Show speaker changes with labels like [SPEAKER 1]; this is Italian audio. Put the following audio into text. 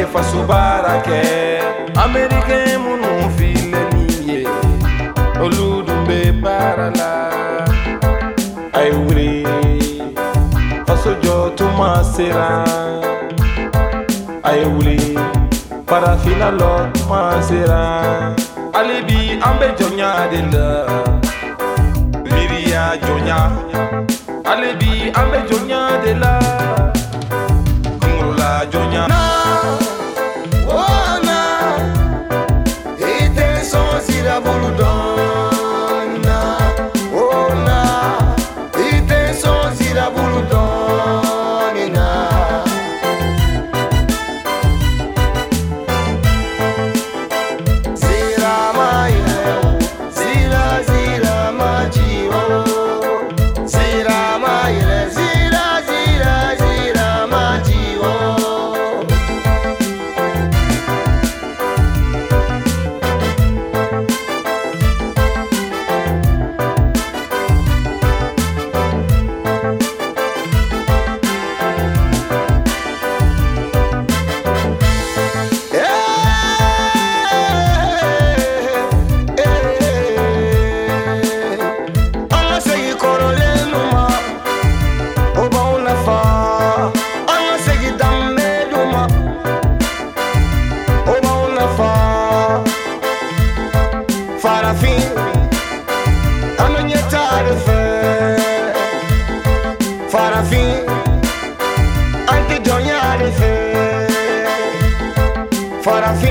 [SPEAKER 1] ye faso baara kɛ amerikɛn minnu filɛ nin ye olu dun bɛ baara la a ye wuli faso tuma sera a ye wuli farafinna lɔ tuma sera. Hali bi an bɛ jɔnya de la miiriya jɔnya hali bi an bɛ jɔnya de la jɔnya.
[SPEAKER 2] safi Anonye tarife Farafi Antidonya arife Farafi